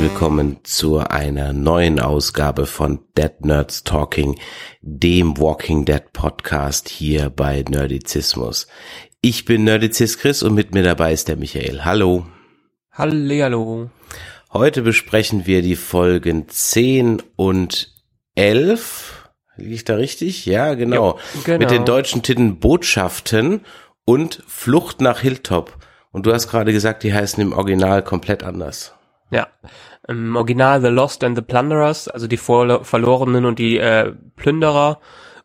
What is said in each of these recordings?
Willkommen zu einer neuen Ausgabe von Dead Nerds Talking, dem Walking Dead Podcast hier bei Nerdizismus. Ich bin Nerdizist Chris und mit mir dabei ist der Michael. Hallo. Hallihallo. Heute besprechen wir die Folgen 10 und 11. Liege ich da richtig? Ja, genau. Jo, genau. Mit den deutschen Titeln Botschaften und Flucht nach Hilltop. Und du hast gerade gesagt, die heißen im Original komplett anders. Ja. Im Original The Lost and the Plunderers, also die Verlorenen und die äh, Plünderer.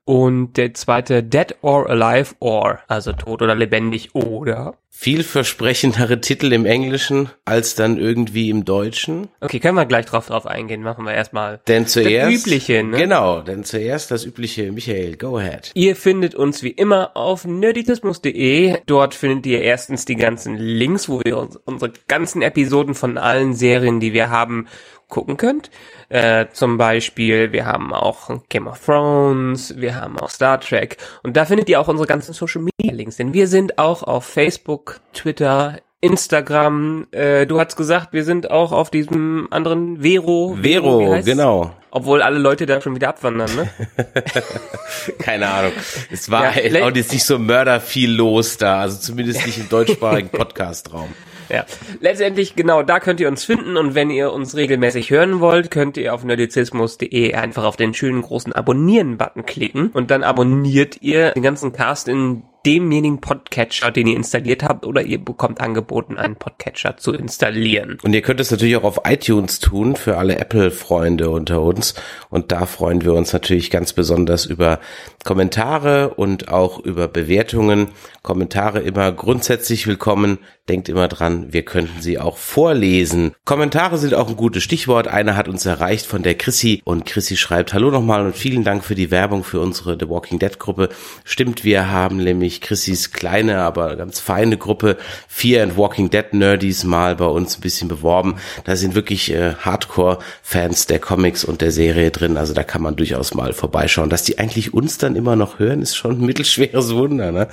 Und der zweite Dead or Alive or, also tot oder lebendig oder. Vielversprechendere Titel im Englischen als dann irgendwie im Deutschen. Okay, können wir gleich drauf drauf eingehen. Machen wir erstmal Denn zuerst. das Übliche, ne? Genau, denn zuerst das Übliche. Michael, go ahead. Ihr findet uns wie immer auf nerditismus.de. Dort findet ihr erstens die ganzen Links, wo ihr uns, unsere ganzen Episoden von allen Serien, die wir haben, gucken könnt. Äh, zum Beispiel, wir haben auch Game of Thrones, wir haben auch Star Trek und da findet ihr auch unsere ganzen Social Media Links, denn wir sind auch auf Facebook, Twitter, Instagram, äh, du hast gesagt, wir sind auch auf diesem anderen Vero. Vero, heißt's? genau. Obwohl alle Leute da schon wieder abwandern, ne? Keine Ahnung. Es war Ja, auch jetzt nicht so mörder viel los da, also zumindest nicht im deutschsprachigen Podcast-Raum. Ja, letztendlich genau, da könnt ihr uns finden und wenn ihr uns regelmäßig hören wollt, könnt ihr auf nerdizismus.de einfach auf den schönen großen Abonnieren-Button klicken und dann abonniert ihr den ganzen Cast in demjenigen Podcatcher, den ihr installiert habt oder ihr bekommt angeboten, einen Podcatcher zu installieren. Und ihr könnt es natürlich auch auf iTunes tun für alle Apple-Freunde unter uns. Und da freuen wir uns natürlich ganz besonders über Kommentare und auch über Bewertungen. Kommentare immer grundsätzlich willkommen. Denkt immer dran, wir könnten sie auch vorlesen. Kommentare sind auch ein gutes Stichwort. Einer hat uns erreicht von der Chrissy und Chrissy schreibt Hallo nochmal und vielen Dank für die Werbung für unsere The Walking Dead Gruppe. Stimmt, wir haben nämlich Chrissys kleine, aber ganz feine Gruppe Fear and Walking Dead Nerdies mal bei uns ein bisschen beworben. Da sind wirklich äh, Hardcore-Fans der Comics und der Serie drin. Also da kann man durchaus mal vorbeischauen. Dass die eigentlich uns dann immer noch hören, ist schon ein mittelschweres Wunder. Ne?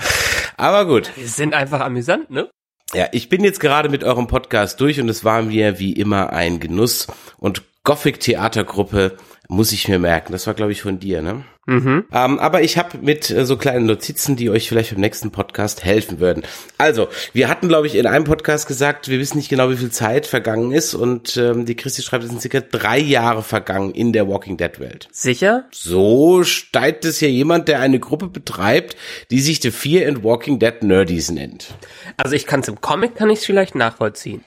Aber gut. Wir sind einfach amüsant, ne? Ja, ich bin jetzt gerade mit eurem Podcast durch und es war mir wie immer ein Genuss. Und Gothic Theatergruppe muss ich mir merken. Das war, glaube ich, von dir, ne? Mhm. Ähm, aber ich habe mit äh, so kleinen Notizen, die euch vielleicht beim nächsten Podcast helfen würden. Also, wir hatten, glaube ich, in einem Podcast gesagt, wir wissen nicht genau, wie viel Zeit vergangen ist. Und ähm, die Christi schreibt, es sind circa drei Jahre vergangen in der Walking Dead Welt. Sicher? So steigt es hier jemand, der eine Gruppe betreibt, die sich The Fear and Walking Dead Nerdies nennt. Also ich kann es im Comic, kann ich es vielleicht nachvollziehen.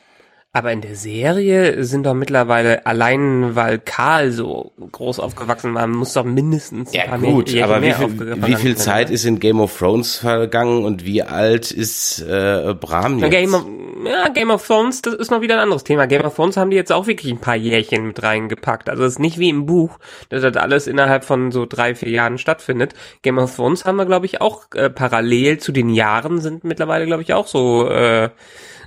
Aber in der Serie sind doch mittlerweile, allein weil Karl so groß aufgewachsen war, muss doch mindestens ein Ja paar gut, mehr, aber wie viel, wie viel Zeit ist in Game of Thrones vergangen und wie alt ist äh, Bram jetzt? Game of, ja, Game of Thrones, das ist noch wieder ein anderes Thema. Game of Thrones haben die jetzt auch wirklich ein paar Jährchen mit reingepackt. Also es ist nicht wie im Buch, dass das alles innerhalb von so drei, vier Jahren stattfindet. Game of Thrones haben wir, glaube ich, auch äh, parallel zu den Jahren sind mittlerweile, glaube ich, auch so äh,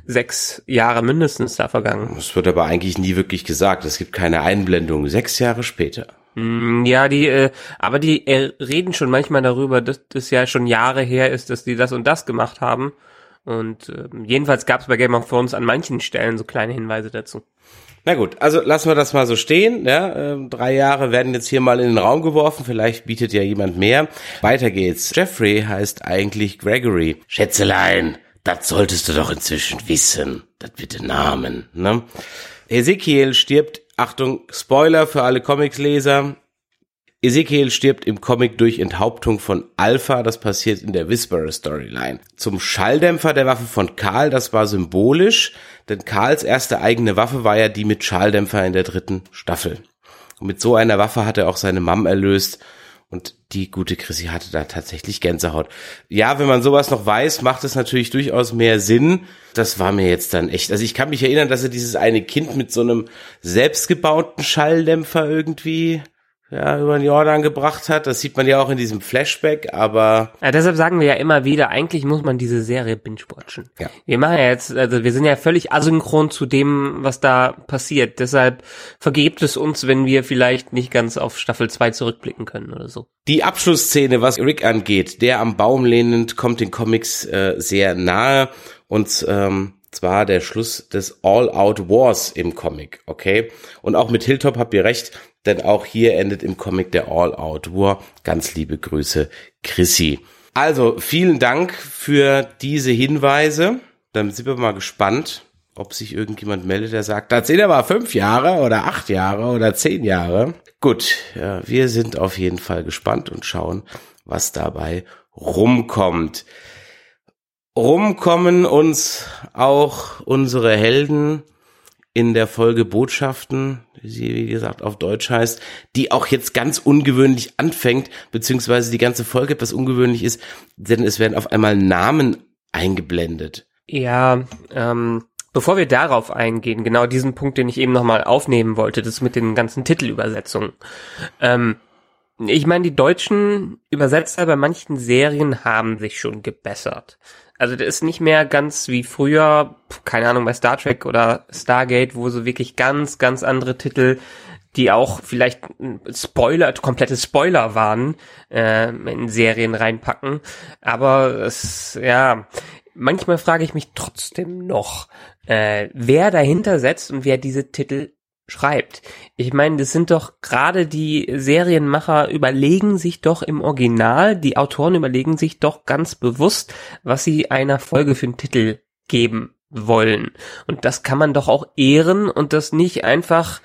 sechs Jahre mindestens da vergangen. Das wird aber eigentlich nie wirklich gesagt. Es gibt keine Einblendung. Sechs Jahre später. Mm, Ja, die, äh, aber die äh, reden schon manchmal darüber, dass das ja schon Jahre her ist, dass die das und das gemacht haben. Und äh, jedenfalls gab es bei Game of Thrones an manchen Stellen so kleine Hinweise dazu. Na gut, also lassen wir das mal so stehen. Ja, ähm, drei Jahre werden jetzt hier mal in den Raum geworfen. Vielleicht bietet ja jemand mehr. Weiter geht's. Jeffrey heißt eigentlich Gregory. Schätzelein, das solltest du doch inzwischen wissen. Das der Namen. Ne? Ezekiel stirbt. Achtung, Spoiler für alle Comicsleser. Ezekiel stirbt im Comic durch Enthauptung von Alpha, das passiert in der Whisperer Storyline. Zum Schalldämpfer der Waffe von Karl, das war symbolisch, denn Karls erste eigene Waffe war ja die mit Schalldämpfer in der dritten Staffel. Und mit so einer Waffe hat er auch seine Mom erlöst Und die gute Chrissy hatte da tatsächlich Gänsehaut. Ja, wenn man sowas noch weiß, macht es natürlich durchaus mehr Sinn. Das war mir jetzt dann echt. Also ich kann mich erinnern, dass er dieses eine Kind mit so einem selbstgebauten Schalldämpfer irgendwie ja, über den Jordan gebracht hat. Das sieht man ja auch in diesem Flashback, aber. Ja, deshalb sagen wir ja immer wieder, eigentlich muss man diese Serie binge-watchen. Ja. Wir machen ja jetzt, also wir sind ja völlig asynchron zu dem, was da passiert. Deshalb vergebt es uns, wenn wir vielleicht nicht ganz auf Staffel 2 zurückblicken können oder so. Die Abschlussszene, was Rick angeht, der am Baum lehnend, kommt den Comics äh, sehr nahe und ähm, zwar der Schluss des All-Out Wars im Comic, okay? Und auch mit Hilltop habt ihr recht, denn auch hier endet im Comic der All-Out War. Ganz liebe Grüße, Chrissy. Also, vielen Dank für diese Hinweise. Dann sind wir mal gespannt, ob sich irgendjemand meldet, der sagt, das sind aber fünf Jahre oder acht Jahre oder zehn Jahre. Gut, wir sind auf jeden Fall gespannt und schauen, was dabei rumkommt. Rumkommen uns auch unsere Helden in der Folge Botschaften, wie sie wie gesagt auf Deutsch heißt, die auch jetzt ganz ungewöhnlich anfängt, beziehungsweise die ganze Folge etwas ungewöhnlich ist, denn es werden auf einmal Namen eingeblendet. Ja, ähm, bevor wir darauf eingehen, genau diesen Punkt, den ich eben nochmal aufnehmen wollte, das mit den ganzen Titelübersetzungen. Ähm, ich meine, die deutschen Übersetzer bei manchen Serien haben sich schon gebessert. Also der ist nicht mehr ganz wie früher, keine Ahnung, bei Star Trek oder Stargate, wo so wirklich ganz, ganz andere Titel, die auch vielleicht Spoiler, komplette Spoiler waren, äh, in Serien reinpacken. Aber es, ja, manchmal frage ich mich trotzdem noch, äh, wer dahinter setzt und wer diese Titel schreibt. Ich meine, das sind doch gerade die Serienmacher überlegen sich doch im Original, die Autoren überlegen sich doch ganz bewusst, was sie einer Folge für einen Titel geben wollen. Und das kann man doch auch ehren und das nicht einfach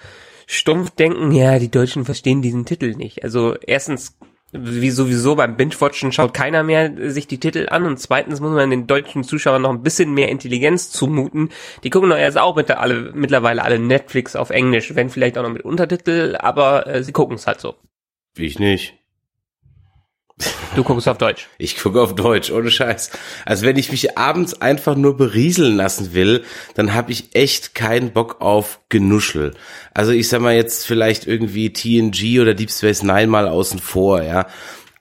stumpf denken, ja, die Deutschen verstehen diesen Titel nicht. Also erstens wie sowieso beim Binge-Watchen schaut keiner mehr sich die Titel an und zweitens muss man den deutschen Zuschauern noch ein bisschen mehr Intelligenz zumuten. Die gucken doch erst auch mit alle, mittlerweile alle Netflix auf Englisch, wenn vielleicht auch noch mit Untertitel, aber äh, sie gucken es halt so. Ich nicht. Du guckst auf Deutsch. Ich gucke auf Deutsch, ohne Scheiß. Also wenn ich mich abends einfach nur berieseln lassen will, dann habe ich echt keinen Bock auf Genuschel. Also ich sag mal jetzt vielleicht irgendwie TNG oder Deep Space Nine mal außen vor, ja.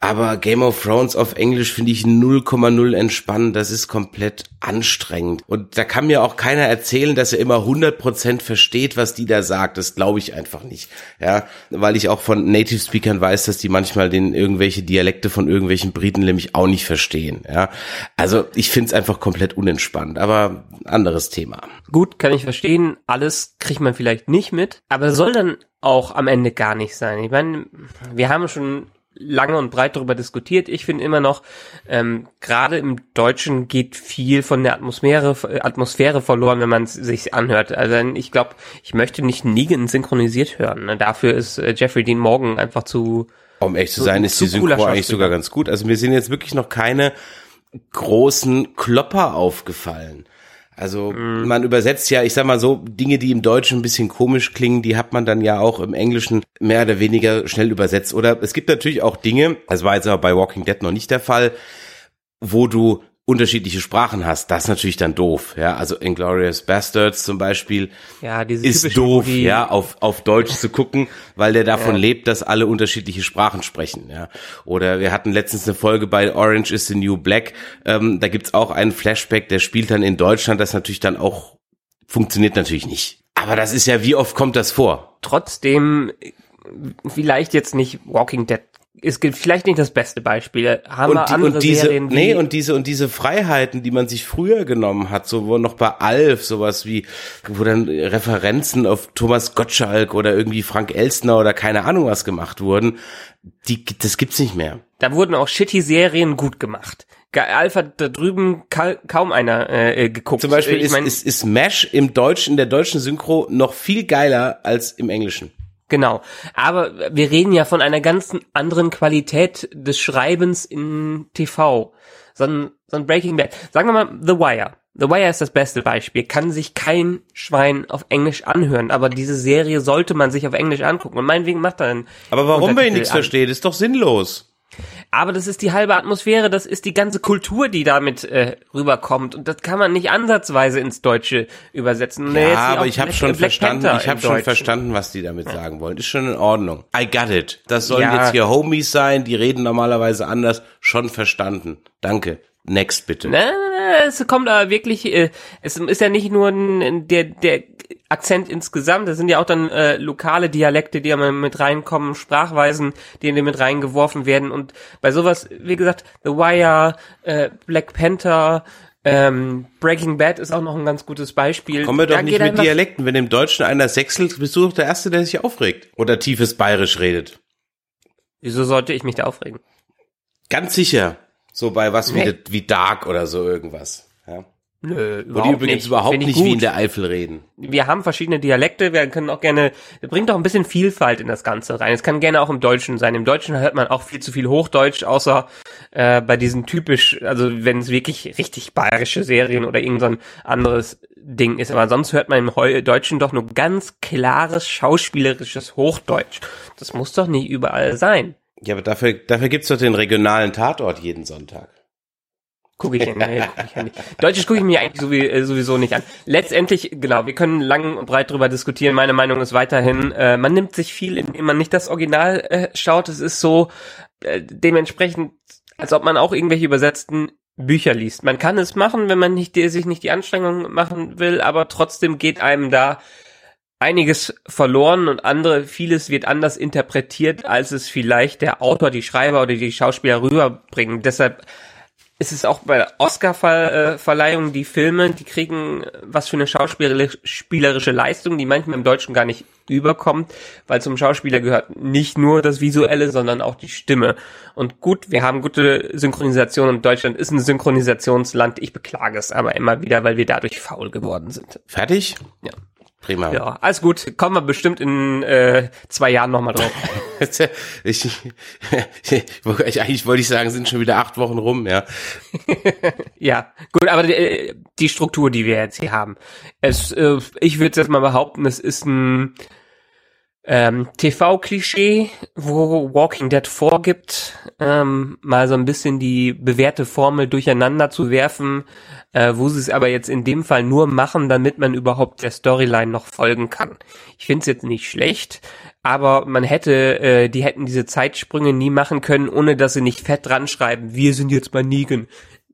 Aber Game of Thrones auf Englisch finde ich 0,0 entspannend. Das ist komplett anstrengend. Und da kann mir auch keiner erzählen, dass er immer 100% versteht, was die da sagt. Das glaube ich einfach nicht. Ja, weil ich auch von Native Speakern weiß, dass die manchmal den irgendwelche Dialekte von irgendwelchen Briten nämlich auch nicht verstehen. Ja, also ich finde es einfach komplett unentspannt. Aber anderes Thema. Gut, kann ich verstehen. Alles kriegt man vielleicht nicht mit. Aber soll dann auch am Ende gar nicht sein. Ich meine, wir haben schon lange und breit darüber diskutiert. Ich finde immer noch, ähm, gerade im Deutschen geht viel von der Atmosphäre, Atmosphäre verloren, wenn man es sich anhört. Also ich glaube, ich möchte nicht Negan synchronisiert hören. Ne? Dafür ist äh, Jeffrey Dean Morgan einfach zu. Um echt zu sein, ist die Synchro eigentlich sogar ganz gut. Also mir sind jetzt wirklich noch keine großen Klopper aufgefallen. Also mm. man übersetzt ja, ich sag mal so, Dinge, die im Deutschen ein bisschen komisch klingen, die hat man dann ja auch im Englischen mehr oder weniger schnell übersetzt. Oder es gibt natürlich auch Dinge, das war jetzt aber bei Walking Dead noch nicht der Fall, wo du unterschiedliche Sprachen hast, das ist natürlich dann doof, ja. Also Inglorious Bastards zum Beispiel ja, ist doof, Movie. ja, auf, auf Deutsch zu gucken, weil der davon ja. lebt, dass alle unterschiedliche Sprachen sprechen, ja. Oder wir hatten letztens eine Folge bei Orange is the New Black, ähm, da gibt's auch einen Flashback, der spielt dann in Deutschland, das natürlich dann auch funktioniert natürlich nicht. Aber das ist ja, wie oft kommt das vor? Trotzdem vielleicht jetzt nicht Walking Dead ist vielleicht nicht das beste Beispiel. Haben und, die, andere und diese, Serien wie nee, und diese und diese Freiheiten, die man sich früher genommen hat, so wo noch bei Alf sowas wie, wo dann Referenzen auf Thomas Gottschalk oder irgendwie Frank Elstner oder keine Ahnung was gemacht wurden, die, das gibt's nicht mehr. Da wurden auch shitty Serien gut gemacht. Alf hat da drüben kaum einer äh, geguckt. Zum Beispiel ich mein, ist, ist, ist Mesh im Deutschen, in der deutschen Synchro noch viel geiler als im Englischen. Genau. Aber wir reden ja von einer ganz anderen Qualität des Schreibens in TV. So ein, so ein Breaking Bad. Sagen wir mal The Wire. The Wire ist das beste Beispiel. Kann sich kein Schwein auf Englisch anhören, aber diese Serie sollte man sich auf Englisch angucken. Und meinetwegen macht er einen Aber warum, wenn Untertitel nichts an. verstehe? Das ist doch sinnlos. Aber das ist die halbe Atmosphäre, das ist die ganze Kultur, die damit äh, rüberkommt. Und das kann man nicht ansatzweise ins Deutsche übersetzen. Ja, hier aber ich habe schon Black verstanden, Panther ich im habe schon Deutschen. verstanden, was die damit sagen wollen. Ist schon in Ordnung. I got it. Das sollen Ja. jetzt hier Homies sein, die reden normalerweise anders. Schon verstanden. Danke. Next bitte. Na, es kommt aber wirklich, äh, es ist ja nicht nur der, der Akzent insgesamt, das sind ja auch dann äh, lokale Dialekte, die ja mal mit reinkommen, Sprachweisen, die in den mit reingeworfen werden und bei sowas, wie gesagt, The Wire, äh, Black Panther, ähm, Breaking Bad ist auch noch ein ganz gutes Beispiel. Kommen wir doch Da nicht mit Dialekten. Wenn im Deutschen einer sechselt, bist du doch der Erste, der sich aufregt. Oder tiefes Bayerisch redet. Wieso sollte ich mich da aufregen? Ganz sicher. So bei was wie, Nee. wie Dark oder so irgendwas. Ja. Nö, Wo überhaupt die übrigens nicht. überhaupt nicht wie in der Eifel reden. wir haben verschiedene Dialekte, wir können auch gerne, bringt auch ein bisschen Vielfalt in das Ganze rein. Es kann gerne auch im Deutschen sein. Im Deutschen hört man auch viel zu viel Hochdeutsch, außer äh, bei diesen typisch, also wenn es wirklich richtig bayerische Serien oder irgend so ein anderes Ding ist. Aber sonst hört man im Heu Deutschen doch nur ganz klares schauspielerisches Hochdeutsch. Das muss doch nicht überall sein. Ja, aber dafür, dafür gibt's doch den regionalen Tatort jeden Sonntag. Gucke ich, nee, guck ich ja nicht. Deutsches gucke ich mir eigentlich äh, sowieso nicht an. Letztendlich, genau, wir können lang und breit drüber diskutieren. Meine Meinung ist weiterhin, äh, man nimmt sich viel, indem man nicht das Original äh, schaut. Es ist so äh, dementsprechend, als ob man auch irgendwelche übersetzten Bücher liest. Man kann es machen, wenn man nicht, sich nicht die Anstrengung machen will, aber trotzdem geht einem da einiges verloren und andere, vieles wird anders interpretiert, als es vielleicht der Autor, die Schreiber oder die Schauspieler rüberbringen. Deshalb ist es auch bei der Oscar-Verleihung, die Filme, die kriegen was für eine schauspielerische Leistung, die manchmal im Deutschen gar nicht überkommt, weil zum Schauspieler gehört nicht nur das Visuelle, sondern auch die Stimme. Und gut, wir haben gute Synchronisation und Deutschland ist ein Synchronisationsland. Ich beklage es aber immer wieder, weil wir dadurch faul geworden sind. Fertig? Ja. Prima. Ja, alles gut. Kommen wir bestimmt in äh, zwei Jahren nochmal drauf. Ich, ich, eigentlich wollte ich sagen, sind schon wieder acht Wochen rum, ja. Ja, gut, aber die, die Struktur, die wir jetzt hier haben, es, äh, ich würde jetzt mal behaupten, es ist ein ähm, TV-Klischee, wo Walking Dead vorgibt, ähm, mal so ein bisschen die bewährte Formel durcheinander zu werfen, äh, wo sie es aber jetzt in dem Fall nur machen, damit man überhaupt der Storyline noch folgen kann. Ich finde es jetzt nicht schlecht, aber man hätte, äh, die hätten diese Zeitsprünge nie machen können, ohne dass sie nicht fett dran schreiben, wir sind jetzt bei Negan,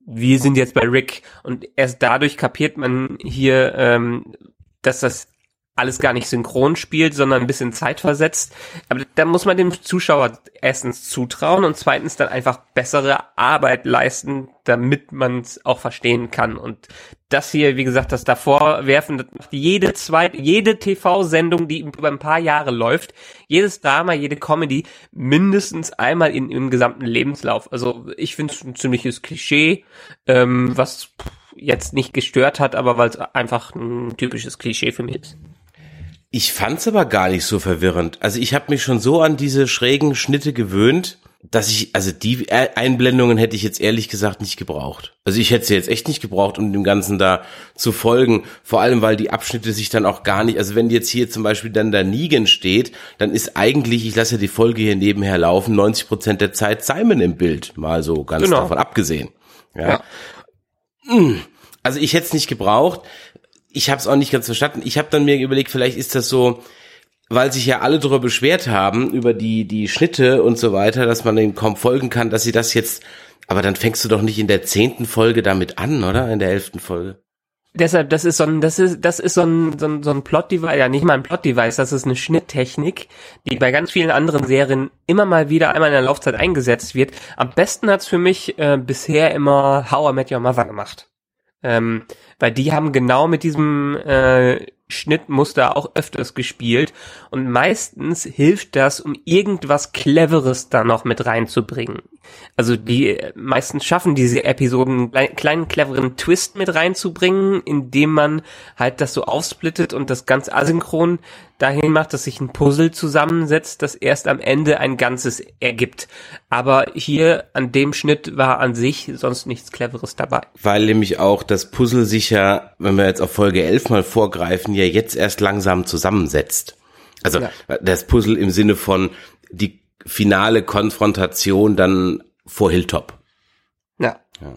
wir sind jetzt bei Rick und erst dadurch kapiert man hier, ähm, dass das alles gar nicht synchron spielt, sondern ein bisschen zeitversetzt. Aber da muss man dem Zuschauer erstens zutrauen und zweitens dann einfach bessere Arbeit leisten, damit man es auch verstehen kann. Und das hier, wie gesagt, das davor werfen, das macht jede zweite, jede TV-Sendung, die über ein paar Jahre läuft, jedes Drama, jede Comedy, mindestens einmal in im gesamten Lebenslauf. Also ich finde es ein ziemliches Klischee, ähm, was jetzt nicht gestört hat, aber weil es einfach ein typisches Klischee für mich ist. Ich fand's aber gar nicht so verwirrend. Also ich habe mich schon so an diese schrägen Schnitte gewöhnt, dass ich, also die Einblendungen hätte ich jetzt ehrlich gesagt nicht gebraucht. Also ich hätte sie jetzt echt nicht gebraucht, um dem Ganzen da zu folgen. Vor allem, weil die Abschnitte sich dann auch gar nicht, also wenn jetzt hier zum Beispiel dann da Negan steht, dann ist eigentlich, ich lasse ja die Folge hier nebenher laufen, 90 Prozent der Zeit Simon im Bild. Mal so ganz Genau. davon abgesehen. Ja. Ja. Mm. Also ich hätte es nicht gebraucht. Ich habe es auch nicht ganz verstanden. Ich habe dann mir überlegt, vielleicht ist das so, weil sich ja alle darüber beschwert haben, über die, die Schnitte und so weiter, dass man dem kaum folgen kann, dass sie das jetzt, aber dann fängst du doch nicht in der zehnten Folge damit an, oder? In der elften Folge. Deshalb, das ist so ein, das ist, das ist so ein, so ein, so ein Plot-Device, ja nicht mal ein Plot-Device, das ist eine Schnitttechnik, die bei ganz vielen anderen Serien immer mal wieder einmal in der Laufzeit eingesetzt wird. Am besten hat's für mich äh, bisher immer How I Met Your Mother gemacht. Ähm, weil die haben genau mit diesem äh, Schnittmuster auch öfters gespielt und meistens hilft das, um irgendwas Cleveres da noch mit reinzubringen. Also die meistens schaffen diese Episoden einen kleinen cleveren Twist mit reinzubringen, indem man halt das so aufsplittet und das ganz asynchron dahin macht, dass sich ein Puzzle zusammensetzt, das erst am Ende ein Ganzes ergibt. Aber hier an dem Schnitt war an sich sonst nichts Cleveres dabei. Weil nämlich auch das Puzzle sich ja, wenn wir jetzt auf Folge 11 mal vorgreifen, ja jetzt erst langsam zusammensetzt. Also ja. das Puzzle im Sinne von die finale Konfrontation dann vor Hilltop. Ja. ja.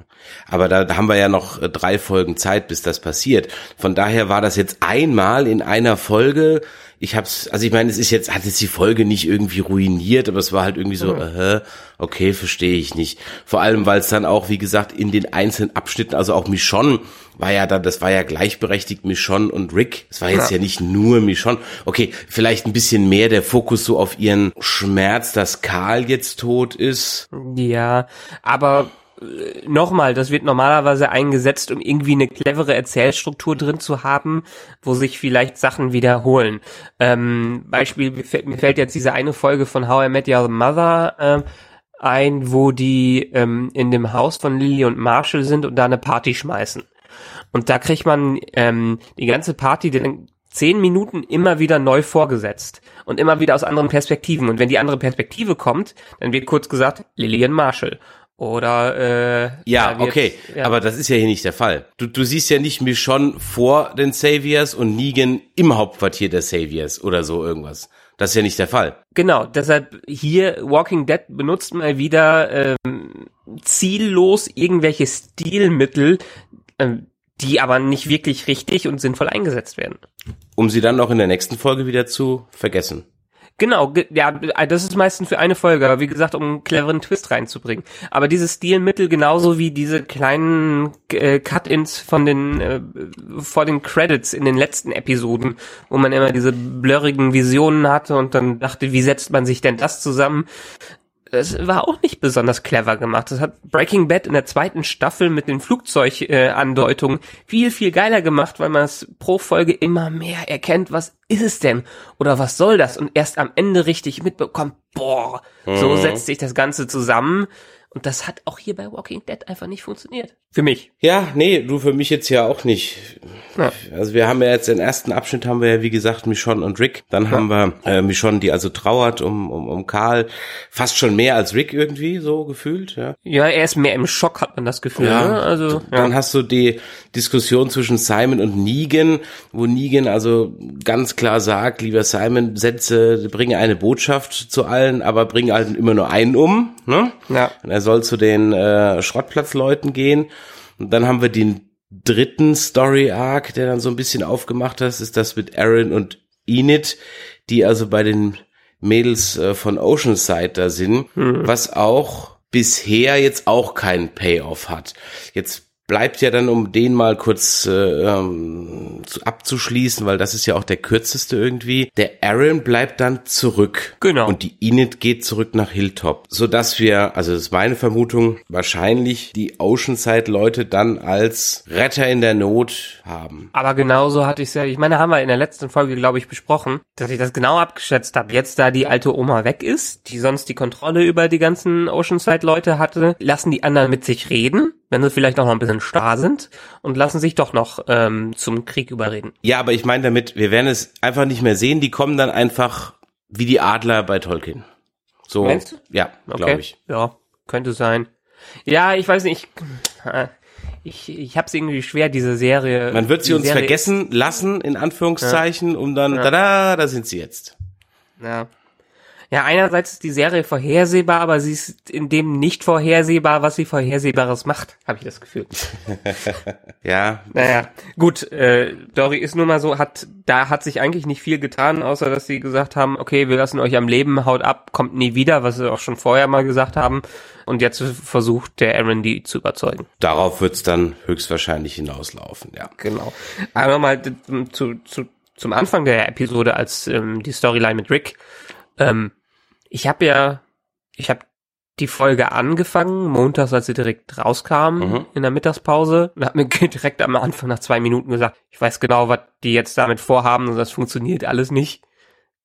Aber da, da haben wir ja noch äh, drei Folgen Zeit, bis das passiert. Von daher war das jetzt einmal in einer Folge ich hab's, also ich meine, es ist jetzt, hat jetzt die Folge nicht irgendwie ruiniert, aber es war halt irgendwie so, mhm. äh, okay, verstehe ich nicht. Vor allem, weil es dann auch, wie gesagt, in den einzelnen Abschnitten, also auch Michonne war ja da, das war ja gleichberechtigt Michonne und Rick. Es war jetzt ja. ja nicht nur Michonne. Okay, vielleicht ein bisschen mehr der Fokus so auf ihren Schmerz, dass Karl jetzt tot ist. Ja, aber nochmal, das wird normalerweise eingesetzt, um irgendwie eine clevere Erzählstruktur drin zu haben, wo sich vielleicht Sachen wiederholen. Ähm, Beispiel, mir fällt jetzt diese eine Folge von How I Met Your Mother äh, ein, wo die ähm, in dem Haus von Lily und Marshall sind und da eine Party schmeißen. Und da kriegt man ähm, die ganze Party den zehn Minuten immer wieder neu vorgesetzt und immer wieder aus anderen Perspektiven. Und wenn die andere Perspektive kommt, dann wird kurz gesagt Lillian Marshall. Oder äh, ja, okay, ja. aber das ist ja hier nicht der Fall. Du, du siehst ja nicht Michonne vor den Saviors und Negan im Hauptquartier der Saviors oder so irgendwas. Das ist ja nicht der Fall. Genau, deshalb hier Walking Dead benutzt mal wieder ähm, ziellos irgendwelche Stilmittel, ähm, die aber nicht wirklich richtig und sinnvoll eingesetzt werden. Um sie dann auch in der nächsten Folge wieder zu vergessen. Genau, ja, das ist meistens für eine Folge, aber wie gesagt, um einen cleveren Twist reinzubringen. Aber dieses Stilmittel genauso wie diese kleinen äh, Cut-ins von den äh, vor den Credits in den letzten Episoden, wo man immer diese blurrigen Visionen hatte und dann dachte, wie setzt man sich denn das zusammen? Es war auch nicht besonders clever gemacht. Das hat Breaking Bad in der zweiten Staffel mit den Flugzeugandeutungen äh, viel, viel geiler gemacht, weil man es pro Folge immer mehr erkennt, was ist es denn? Oder was soll das? Und erst am Ende richtig mitbekommt, boah, mhm. so setzt sich das Ganze zusammen. Und das hat auch hier bei Walking Dead einfach nicht funktioniert. Für mich. Ja, nee, du für mich jetzt ja auch nicht. Ja. Also wir haben ja jetzt den ersten Abschnitt haben wir ja wie gesagt Michonne und Rick. Dann ja. haben wir äh, Michonne, die also trauert um, um, um Karl. Fast schon mehr als Rick irgendwie so gefühlt. Ja, ja er ist mehr im Schock, hat man das Gefühl. Ja. Ne? Also, Dann hast du die Diskussion zwischen Simon und Negan, wo Negan also ganz klar sagt, lieber Simon, setze, bringe eine Botschaft zu allen, aber bringe halt immer nur einen um. Ne? Ja. Und er soll zu den äh, Schrottplatzleuten gehen. Und dann haben wir den dritten Story Arc, der dann so ein bisschen aufgemacht hat, ist das mit Aaron und Enid, die also bei den Mädels äh, von Oceanside da sind, hm. was auch bisher jetzt auch keinen Payoff hat. Jetzt bleibt ja dann, um den mal kurz äh, ähm, zu, abzuschließen, weil das ist ja auch der kürzeste irgendwie. Der Aaron bleibt dann zurück. Genau. Und die Enid geht zurück nach Hilltop. So dass wir, also das ist meine Vermutung, wahrscheinlich die Oceanside-Leute dann als Retter in der Not haben. Aber genauso hatte ich es ja, ich meine, haben wir in der letzten Folge, glaube ich, besprochen, dass ich das genau abgeschätzt habe. Jetzt, da die alte Oma weg ist, die sonst die Kontrolle über die ganzen Oceanside-Leute hatte, lassen die anderen mit sich reden wenn sie vielleicht noch mal ein bisschen starr sind und lassen sich doch noch ähm, zum Krieg überreden. Ja, aber ich meine damit, wir werden es einfach nicht mehr sehen. Die kommen dann einfach wie die Adler bei Tolkien. So, Meinst du? Ja, okay. glaube ich. Ja, könnte sein. Ja, ich weiß nicht. Ich, ich habe es irgendwie schwer, diese Serie. Man wird sie uns Serie vergessen lassen, in Anführungszeichen, ja. um dann, ja. da, da sind sie jetzt. Ja. Ja, einerseits ist die Serie vorhersehbar, aber sie ist in dem nicht vorhersehbar, was sie Vorhersehbares macht, habe ich das Gefühl. ja. Naja, gut, äh, Dory ist nun mal so, hat, da hat sich eigentlich nicht viel getan, außer dass sie gesagt haben, okay, wir lassen euch am Leben, haut ab, kommt nie wieder, was sie auch schon vorher mal gesagt haben. Und jetzt versucht der Aaron die zu überzeugen. Darauf wird's dann höchstwahrscheinlich hinauslaufen, ja. Genau. Aber mal zu, zu, zum Anfang der Episode, als ähm, die Storyline mit Rick ähm, ich habe ja, ich habe die Folge angefangen, montags, als sie direkt rauskam Mhm. in der Mittagspause und hab mir direkt am Anfang nach zwei Minuten gesagt, ich weiß genau, was die jetzt damit vorhaben und das funktioniert alles nicht.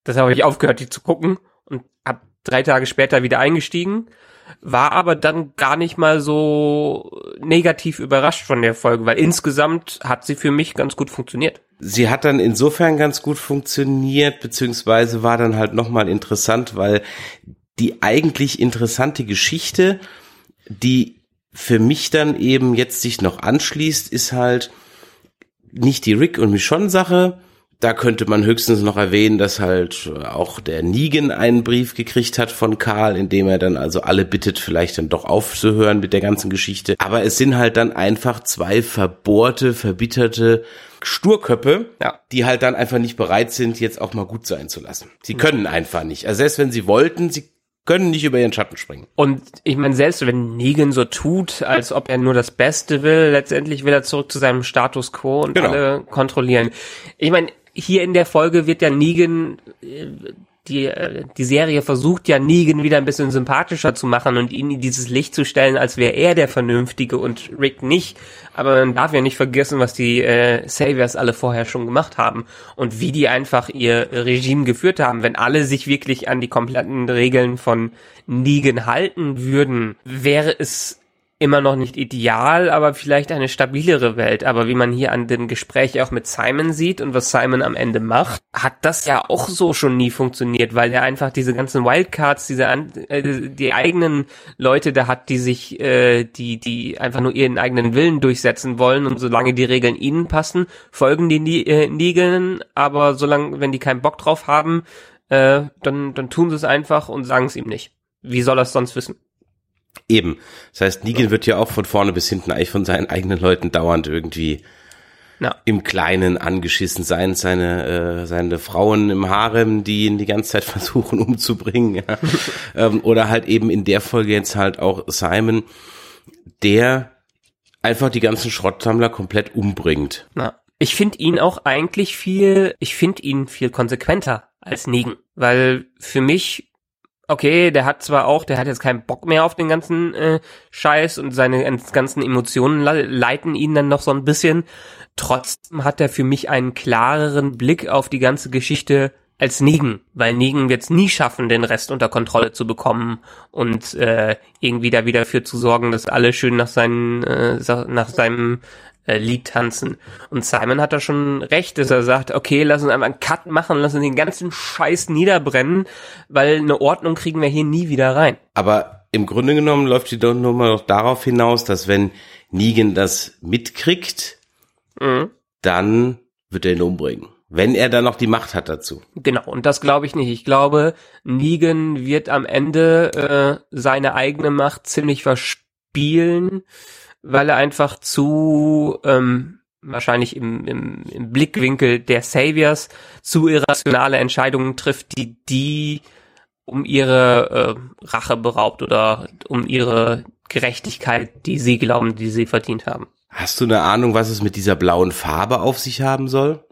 Das habe ich aufgehört, die zu gucken und hab drei Tage später wieder eingestiegen, war aber dann gar nicht mal so negativ überrascht von der Folge, weil insgesamt hat sie für mich ganz gut funktioniert. Sie hat dann insofern ganz gut funktioniert, beziehungsweise war dann halt nochmal interessant, weil die eigentlich interessante Geschichte, die für mich dann eben jetzt sich noch anschließt, ist halt nicht die Rick und Michonne Sache. Da könnte man höchstens noch erwähnen, dass halt auch der Negan einen Brief gekriegt hat von Karl, in dem er dann also alle bittet, vielleicht dann doch aufzuhören mit der ganzen Geschichte. Aber es sind halt dann einfach zwei verbohrte, verbitterte Sturköppe, Ja. die halt dann einfach nicht bereit sind, jetzt auch mal gut sein zu lassen. Sie können einfach nicht. Also selbst wenn sie wollten, sie können nicht über ihren Schatten springen. Und ich meine, selbst wenn Negan so tut, als ob er nur das Beste will, letztendlich will er zurück zu seinem Status quo und Genau. alle kontrollieren. Ich meine, hier in der Folge wird ja Negan, äh, die, äh, die Serie versucht ja Negan wieder ein bisschen sympathischer zu machen und ihn in dieses Licht zu stellen, als wäre er der Vernünftige und Rick nicht. Aber man darf ja nicht vergessen, was die äh, Saviors alle vorher schon gemacht haben und wie die einfach ihr Regime geführt haben. Wenn alle sich wirklich an die kompletten Regeln von Negan halten würden, wäre es immer noch nicht ideal, aber vielleicht eine stabilere Welt. Aber wie man hier an dem Gespräch auch mit Simon sieht und was Simon am Ende macht, hat das ja auch so schon nie funktioniert, weil er einfach diese ganzen Wildcards, diese äh, die eigenen Leute da hat, die sich, äh, die, die einfach nur ihren eigenen Willen durchsetzen wollen und solange die Regeln ihnen passen, folgen die Nie- äh, Negan, aber solange, wenn die keinen Bock drauf haben, äh, dann, dann tun sie es einfach und sagen es ihm nicht. Wie soll er es sonst wissen? Eben. Das heißt, Negan wird ja auch von vorne bis hinten eigentlich von seinen eigenen Leuten dauernd irgendwie Ja. im Kleinen angeschissen sein, seine, äh, seine Frauen im Harem, die ihn die ganze Zeit versuchen umzubringen, ja. ähm, oder halt eben in der Folge jetzt halt auch Simon, der einfach die ganzen Schrottsammler komplett umbringt. Na, ich finde ihn auch eigentlich viel, ich finde ihn viel konsequenter als Negan, weil für mich okay, der hat zwar auch, der hat jetzt keinen Bock mehr auf den ganzen äh, Scheiß und seine ganzen Emotionen le- leiten ihn dann noch so ein bisschen. Trotzdem hat er für mich einen klareren Blick auf die ganze Geschichte als Negan, weil Negan wird es nie schaffen, den Rest unter Kontrolle zu bekommen und äh, irgendwie da wieder für zu sorgen, dass alle schön nach seinen, äh, nach seinem äh, Lied tanzen. Und Simon hat da schon recht, dass er sagt, okay, lass uns einfach einen Cut machen, lass uns den ganzen Scheiß niederbrennen, weil eine Ordnung kriegen wir hier nie wieder rein. Aber im Grunde genommen läuft die mal noch darauf hinaus, dass wenn Negan das mitkriegt, Mhm. dann wird er ihn umbringen. Wenn er dann noch die Macht hat dazu. Genau, und das glaube ich nicht. Ich glaube, Negan wird am Ende äh, seine eigene Macht ziemlich verspielen, weil er einfach zu ähm, wahrscheinlich im, im, im Blickwinkel der Saviors zu irrationale Entscheidungen trifft, die die um ihre äh, Rache beraubt oder um ihre Gerechtigkeit, die sie glauben, die sie verdient haben. Hast du eine Ahnung, was es mit dieser blauen Farbe auf sich haben soll?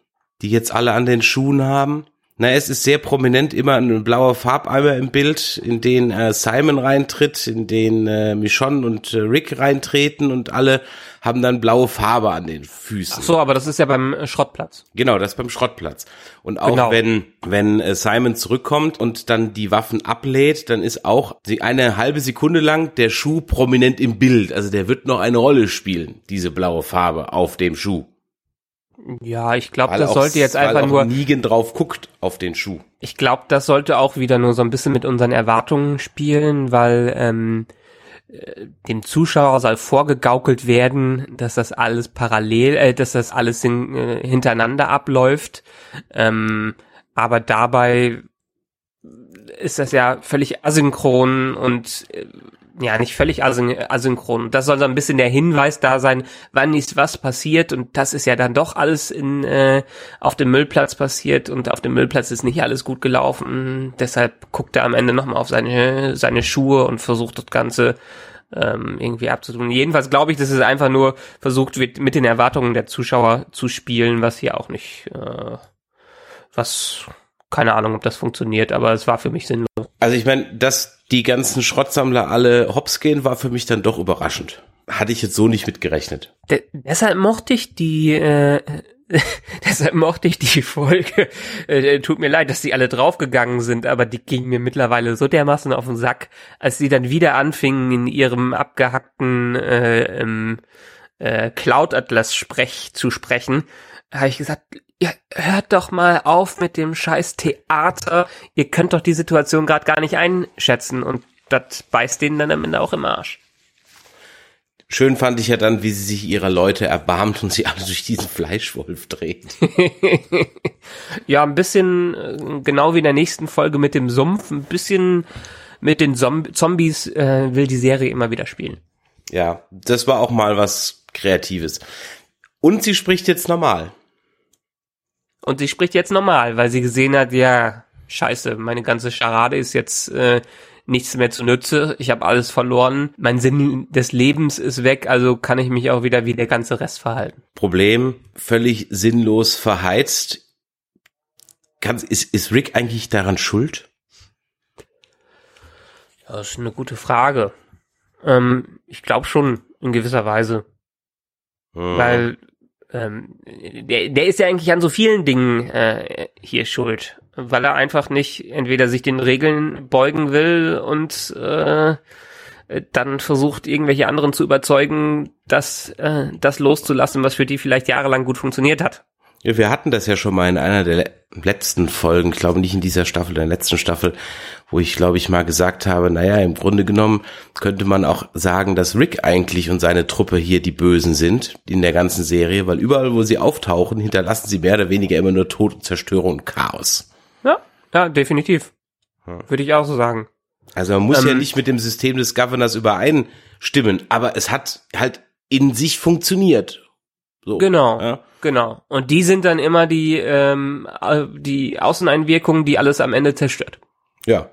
Die jetzt alle an den Schuhen haben? Na, es ist sehr prominent immer ein blauer Farbeimer im Bild, in den äh, Simon reintritt, in den äh, Michonne und äh, Rick reintreten und alle haben dann blaue Farbe an den Füßen. So, aber das ist ja beim äh, Schrottplatz. Genau, das beim Schrottplatz. Und auch Genau. wenn, wenn äh, Simon zurückkommt und dann die Waffen ablädt, dann ist auch eine halbe Sekunde lang der Schuh prominent im Bild. Also der wird noch eine Rolle spielen, diese blaue Farbe auf dem Schuh. Ja, ich glaube, das sollte jetzt einfach nur Negan drauf guckt auf den Schuh. Ich glaube, das sollte auch wieder nur so ein bisschen mit unseren Erwartungen spielen, weil ähm, äh, dem Zuschauer soll vorgegaukelt werden, dass das alles parallel, äh, dass das alles in, äh, hintereinander abläuft. Ähm, aber dabei ist das ja völlig asynchron und äh, ja, nicht völlig asyn asynchron. Das soll so ein bisschen der Hinweis da sein, wann ist was passiert und das ist ja dann doch alles in äh, auf dem Müllplatz passiert und auf dem Müllplatz ist nicht alles gut gelaufen. Deshalb guckt er am Ende nochmal auf seine seine Schuhe und versucht das Ganze ähm, irgendwie abzutun. Jedenfalls glaube ich, dass es einfach nur versucht wird, mit den Erwartungen der Zuschauer zu spielen, was hier auch nicht, äh, was keine Ahnung, ob das funktioniert, aber es war für mich sinnlos. Also ich meine, dass die ganzen Schrottsammler alle hops gehen, war für mich dann doch überraschend. Hatte ich jetzt so nicht mitgerechnet. De deshalb mochte ich die, äh, deshalb mochte ich die Folge. Äh, tut mir leid, dass die alle draufgegangen sind, aber die ging mir mittlerweile so dermaßen auf den Sack, als sie dann wieder anfingen in ihrem abgehackten äh, ähm, äh, Cloud Atlas Sprech zu sprechen, habe ich gesagt, ja, hört doch mal auf mit dem scheiß Theater. Ihr könnt doch die Situation gerade gar nicht einschätzen und das beißt denen dann am Ende auch im Arsch. Schön fand ich ja dann, wie sie sich ihrer Leute erbarmt und sie alle durch diesen Fleischwolf dreht. ja, ein bisschen, äh, genau wie in der nächsten Folge mit dem Sumpf, ein bisschen mit den Zombies äh, will die Serie immer wieder spielen. Ja, das war auch mal was Kreatives. Und sie spricht jetzt normal. Und sie spricht jetzt normal, weil sie gesehen hat, ja, scheiße, meine ganze Scharade ist jetzt äh, nichts mehr zu Nütze, ich habe alles verloren, mein Sinn des Lebens ist weg, also kann ich mich auch wieder wie der ganze Rest verhalten. Problem, völlig sinnlos verheizt. Kann, ist, ist Rick eigentlich daran schuld? Ja, das ist eine gute Frage. Ähm, ich glaube schon, in gewisser Weise. Hm. Weil ähm, der, der ist ja eigentlich an so vielen Dingen äh, hier schuld weil er einfach nicht entweder sich den Regeln beugen will und äh, dann versucht, irgendwelche anderen zu überzeugen, das, äh, das loszulassen, was für die vielleicht jahrelang gut funktioniert hat. Wir hatten das ja schon mal in einer der letzten Folgen, ich glaube nicht in dieser Staffel, der letzten Staffel, wo ich glaube ich mal gesagt habe, naja, im Grunde genommen könnte man auch sagen, dass Rick eigentlich und seine Truppe hier die Bösen sind in der ganzen Serie, weil überall, wo sie auftauchen, hinterlassen sie mehr oder weniger immer nur Tod und Zerstörung und Chaos. Ja, ja, definitiv. Würde ich auch so sagen. Also man muss ähm, ja nicht mit dem System des Governors übereinstimmen, aber es hat halt in sich funktioniert. So, genau, ja. genau. Und die sind dann immer die, ähm, die Außeneinwirkungen, die alles am Ende zerstört. Ja.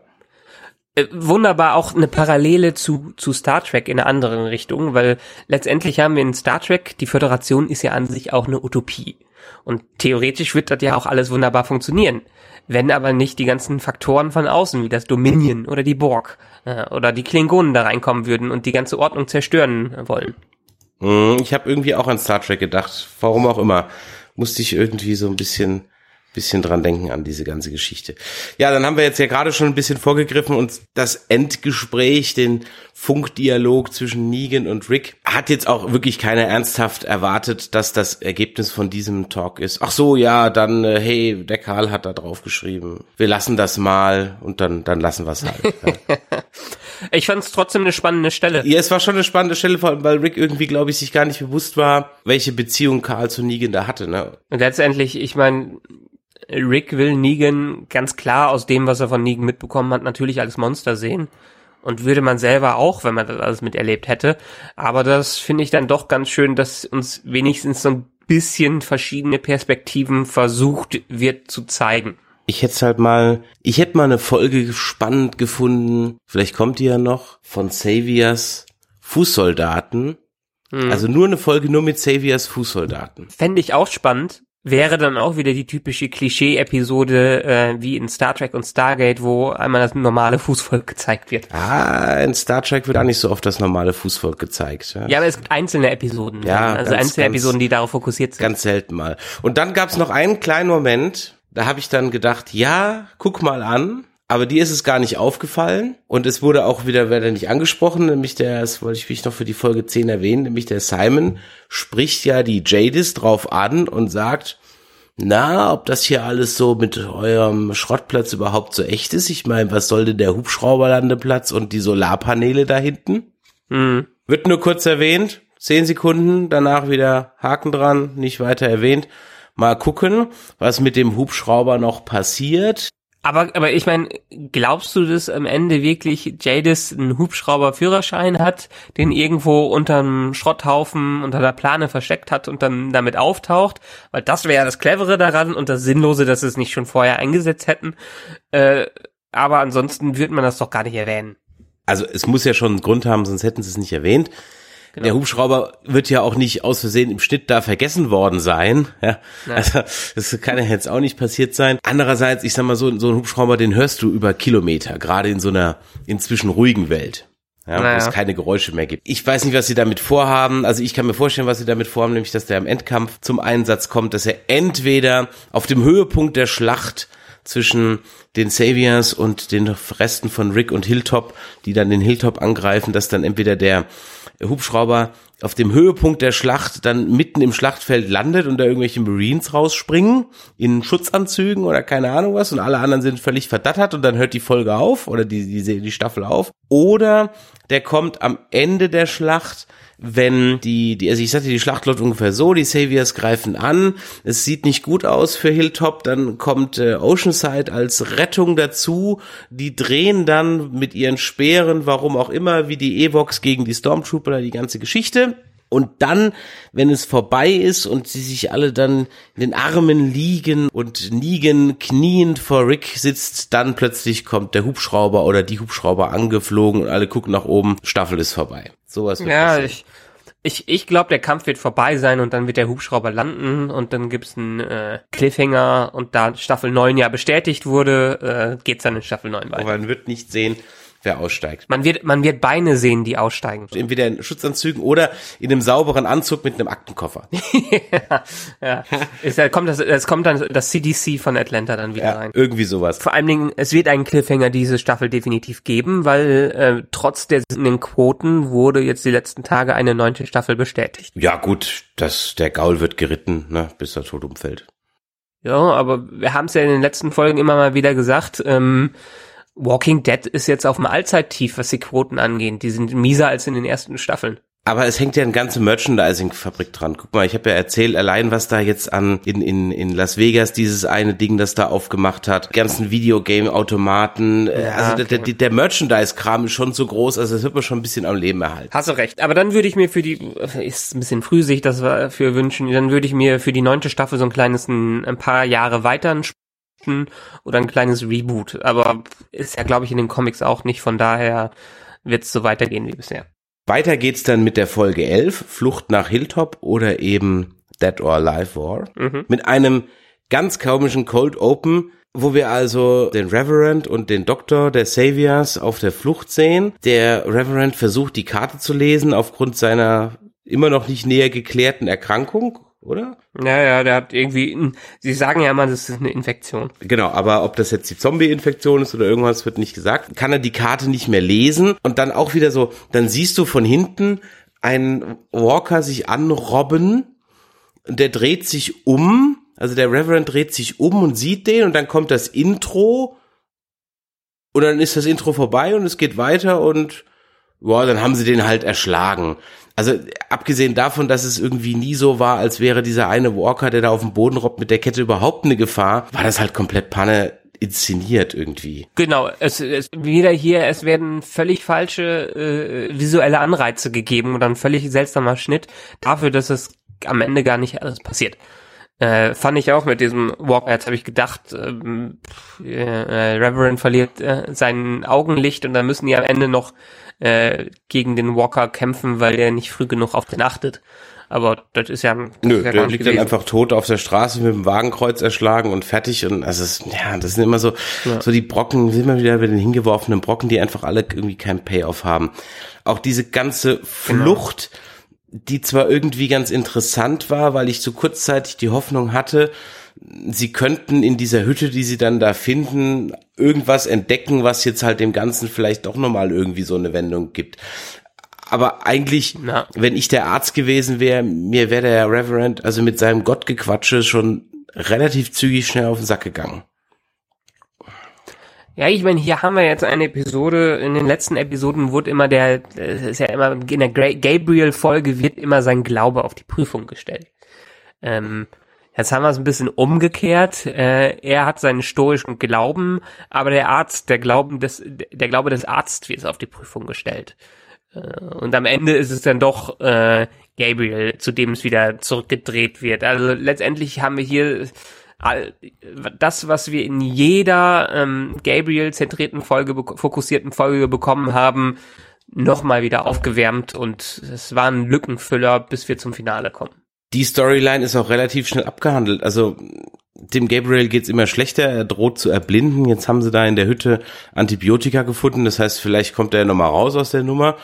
Äh, wunderbar auch eine Parallele zu, zu Star Trek in einer anderen Richtung, weil letztendlich haben wir in Star Trek, die Föderation ist ja an sich auch eine Utopie. Und theoretisch wird das ja auch alles wunderbar funktionieren wenn aber nicht die ganzen Faktoren von außen, wie das Dominion oder die Borg äh, oder die Klingonen da reinkommen würden und die ganze Ordnung zerstören wollen. Hm, ich habe irgendwie auch an Star Trek gedacht, warum auch immer. Musste ich irgendwie so ein bisschen bisschen dran denken an diese ganze Geschichte. Ja, dann haben wir jetzt ja gerade schon ein bisschen vorgegriffen und das Endgespräch, den Funkdialog zwischen Negan und Rick, hat jetzt auch wirklich keiner ernsthaft erwartet, dass das Ergebnis von diesem Talk ist. Ach so, ja, dann, äh, hey, der Karl hat da drauf geschrieben. Wir lassen das mal und dann, dann lassen wir es halt. Ja. ich fand es trotzdem eine spannende Stelle. Ja, es war schon eine spannende Stelle, vor allem, weil Rick irgendwie, glaube ich, sich gar nicht bewusst war, welche Beziehung Karl zu Negan da hatte. Ne? Und letztendlich, ich meine, Rick will Negan ganz klar aus dem, was er von Negan mitbekommen hat, natürlich als Monster sehen. Und würde man selber auch, wenn man das alles miterlebt hätte. Aber das finde ich dann doch ganz schön, dass uns wenigstens so ein bisschen verschiedene Perspektiven versucht wird zu zeigen. Ich hätte halt mal, ich hätte mal eine Folge spannend gefunden, vielleicht kommt die ja noch, von Saviors Fußsoldaten. Hm. Also nur eine Folge nur mit Saviors Fußsoldaten. Fände ich auch spannend, wäre dann auch wieder die typische Klischee-Episode äh, wie in Star Trek und Stargate, wo einmal das normale Fußvolk gezeigt wird. Ah, in Star Trek wird auch nicht so oft das normale Fußvolk gezeigt. Ja, ja aber es gibt einzelne Episoden. Ja, also ganz, einzelne ganz, Episoden, die darauf fokussiert sind. Ganz selten mal. Und dann gab's noch einen kleinen Moment, da habe ich dann gedacht, ja, guck mal an. Aber dir ist es gar nicht aufgefallen und es wurde auch wieder, werde nicht angesprochen, nämlich der, das wollte ich mich noch für die Folge 10 erwähnen, nämlich der Simon spricht ja die Jadis drauf an und sagt, na, ob das hier alles so mit eurem Schrottplatz überhaupt so echt ist. Ich meine, was soll denn der Hubschrauberlandeplatz und die Solarpaneele da hinten? Mhm. Wird nur kurz erwähnt, zehn Sekunden, danach wieder Haken dran, nicht weiter erwähnt. Mal gucken, was mit dem Hubschrauber noch passiert. Aber, aber ich meine, glaubst du, dass am Ende wirklich Jadis einen Hubschrauber-Führerschein hat, den irgendwo unterm Schrotthaufen unter der Plane versteckt hat und dann damit auftaucht? Weil das wäre ja das Clevere daran und das Sinnlose, dass sie es nicht schon vorher eingesetzt hätten. Äh, aber ansonsten würde man das doch gar nicht erwähnen. Also es muss ja schon einen Grund haben, sonst hätten sie es nicht erwähnt. Genau. Der Hubschrauber wird ja auch nicht aus Versehen im Schnitt da vergessen worden sein. Ja, also das kann ja jetzt auch nicht passiert sein. Andererseits, ich sag mal so, so ein Hubschrauber, den hörst du über Kilometer, gerade in so einer inzwischen ruhigen Welt. Ja, naja. wo es keine Geräusche mehr gibt. Ich weiß nicht, was sie damit vorhaben. Also ich kann mir vorstellen, was sie damit vorhaben, nämlich, dass der im Endkampf zum Einsatz kommt, dass er entweder auf dem Höhepunkt der Schlacht zwischen den Saviors und den Resten von Rick und Hilltop, die dann den Hilltop angreifen, dass dann entweder der Hubschrauber auf dem Höhepunkt der Schlacht dann mitten im Schlachtfeld landet und da irgendwelche Marines rausspringen in Schutzanzügen oder keine Ahnung was und alle anderen sind völlig verdattert und dann hört die Folge auf oder die, die, die Staffel auf. Oder der kommt am Ende der Schlacht wenn die, die also ich sagte, die Schlacht läuft ungefähr so, die Saviors greifen an, es sieht nicht gut aus für Hilltop, dann kommt äh, Oceanside als Rettung dazu, die drehen dann mit ihren Speeren, warum auch immer, wie die Evox gegen die Stormtrooper, die ganze Geschichte. Und dann, wenn es vorbei ist und sie sich alle dann in den Armen liegen und Negan kniend vor Rick sitzt, dann plötzlich kommt der Hubschrauber oder die Hubschrauber angeflogen und alle gucken nach oben, Staffel ist vorbei. Sowas wird Ja, ich, ich, ich glaube, der Kampf wird vorbei sein und dann wird der Hubschrauber landen und dann gibt's einen äh, Cliffhanger und da Staffel 9 ja bestätigt wurde, äh, geht's dann in Staffel 9 weiter. Aber man wird nicht sehen, wer aussteigt. Man wird, man wird Beine sehen, die aussteigen. Entweder in Schutzanzügen oder in einem sauberen Anzug mit einem Aktenkoffer. ja, ja. Es kommt, das, es kommt dann das CDC von Atlanta dann wieder ja, rein. Irgendwie sowas. Vor allen Dingen, es wird einen Cliffhanger diese Staffel definitiv geben, weil äh, trotz der sinkenden Quoten wurde jetzt die letzten Tage eine neunte Staffel bestätigt. Ja gut, das, der Gaul wird geritten, ne, bis er tot umfällt. Ja, aber wir haben es ja in den letzten Folgen immer mal wieder gesagt, ähm, Walking Dead ist jetzt auf dem Allzeittief, was die Quoten angeht. Die sind mieser als in den ersten Staffeln. Aber es hängt ja eine ganze Merchandising-Fabrik dran. Guck mal, ich habe ja erzählt, allein was da jetzt an in, in, in Las Vegas dieses eine Ding, das da aufgemacht hat, ganzen Videogame-Automaten, äh, ja, also okay. der, der Merchandise-Kram ist schon so groß, also das wird man schon ein bisschen am Leben erhalten. Hast du recht. Aber dann würde ich mir für die, ist ein bisschen früh sich das für wünschen, dann würde ich mir für die neunte Staffel so ein kleines, ein, ein paar Jahre weiter oder ein kleines Reboot. Aber ist ja, glaube ich, in den Comics auch nicht. Von daher wird es so weitergehen wie bisher. Weiter geht's dann mit der Folge 11, Flucht nach Hilltop oder eben Dead or Alive War. Mhm. Mit einem ganz komischen Cold Open, wo wir also den Reverend und den Doktor der Saviors auf der Flucht sehen. Der Reverend versucht die Karte zu lesen aufgrund seiner immer noch nicht näher geklärten Erkrankung oder? Ja, ja, der hat irgendwie, sie sagen ja immer, das ist eine Infektion. Genau, aber ob das jetzt die Zombie-Infektion ist oder irgendwas, wird nicht gesagt. Kann er die Karte nicht mehr lesen und dann auch wieder so, dann siehst du von hinten einen Walker sich anrobben, der dreht sich um, also der Reverend dreht sich um und sieht den und dann kommt das Intro und dann ist das Intro vorbei und es geht weiter und ja, dann haben sie den halt erschlagen. Also abgesehen davon, dass es irgendwie nie so war, als wäre dieser eine Walker, der da auf dem Boden robbt mit der Kette überhaupt eine Gefahr, war das halt komplett Panne inszeniert irgendwie. Genau, es, es wieder hier, es werden völlig falsche äh, visuelle Anreize gegeben und ein völlig seltsamer Schnitt dafür, dass es am Ende gar nicht alles passiert. Äh, fand ich auch mit diesem Walker, jetzt habe ich gedacht, ähm, äh, Reverend verliert äh, sein Augenlicht und dann müssen die am Ende noch äh, gegen den Walker kämpfen, weil der nicht früh genug auf den achtet. Aber das ist ja. Das Nö, ja der liegt gewesen. dann einfach tot auf der Straße mit dem Wagenkreuz erschlagen und fertig. Und also es, ja, das sind immer so, ja. so die Brocken, sind immer wieder bei den hingeworfenen Brocken, die einfach alle irgendwie kein Payoff haben. Auch diese ganze genau. Flucht, genau. die zwar irgendwie ganz interessant war, weil ich so kurzzeitig die Hoffnung hatte, sie könnten in dieser Hütte, die sie dann da finden, irgendwas entdecken, was jetzt halt dem Ganzen vielleicht doch nochmal irgendwie so eine Wendung gibt. Aber eigentlich, Na. wenn ich der Arzt gewesen wäre, mir wäre der Reverend also mit seinem Gottgequatsche schon relativ zügig schnell auf den Sack gegangen. Ja, ich meine, hier haben wir jetzt eine Episode, in den letzten Episoden wurde immer der, ist ja immer, in der Gabriel-Folge wird immer sein Glaube auf die Prüfung gestellt. Ähm, Jetzt haben wir es ein bisschen umgekehrt. Äh, er hat seinen stoischen Glauben, aber der Arzt, der Glauben des, der Glaube des Arztes wird auf die Prüfung gestellt. Äh, und am Ende ist es dann doch äh, Gabriel, zu dem es wieder zurückgedreht wird. Also letztendlich haben wir hier all, das, was wir in jeder ähm, Gabriel-zentrierten Folge, fokussierten Folge bekommen haben, nochmal wieder aufgewärmt und es war ein Lückenfüller, bis wir zum Finale kommen. Die Storyline ist auch relativ schnell abgehandelt. Also dem Gabriel geht's immer schlechter, er droht zu erblinden. Jetzt haben sie da in der Hütte Antibiotika gefunden, das heißt, vielleicht kommt er nochmal raus aus der Nummer.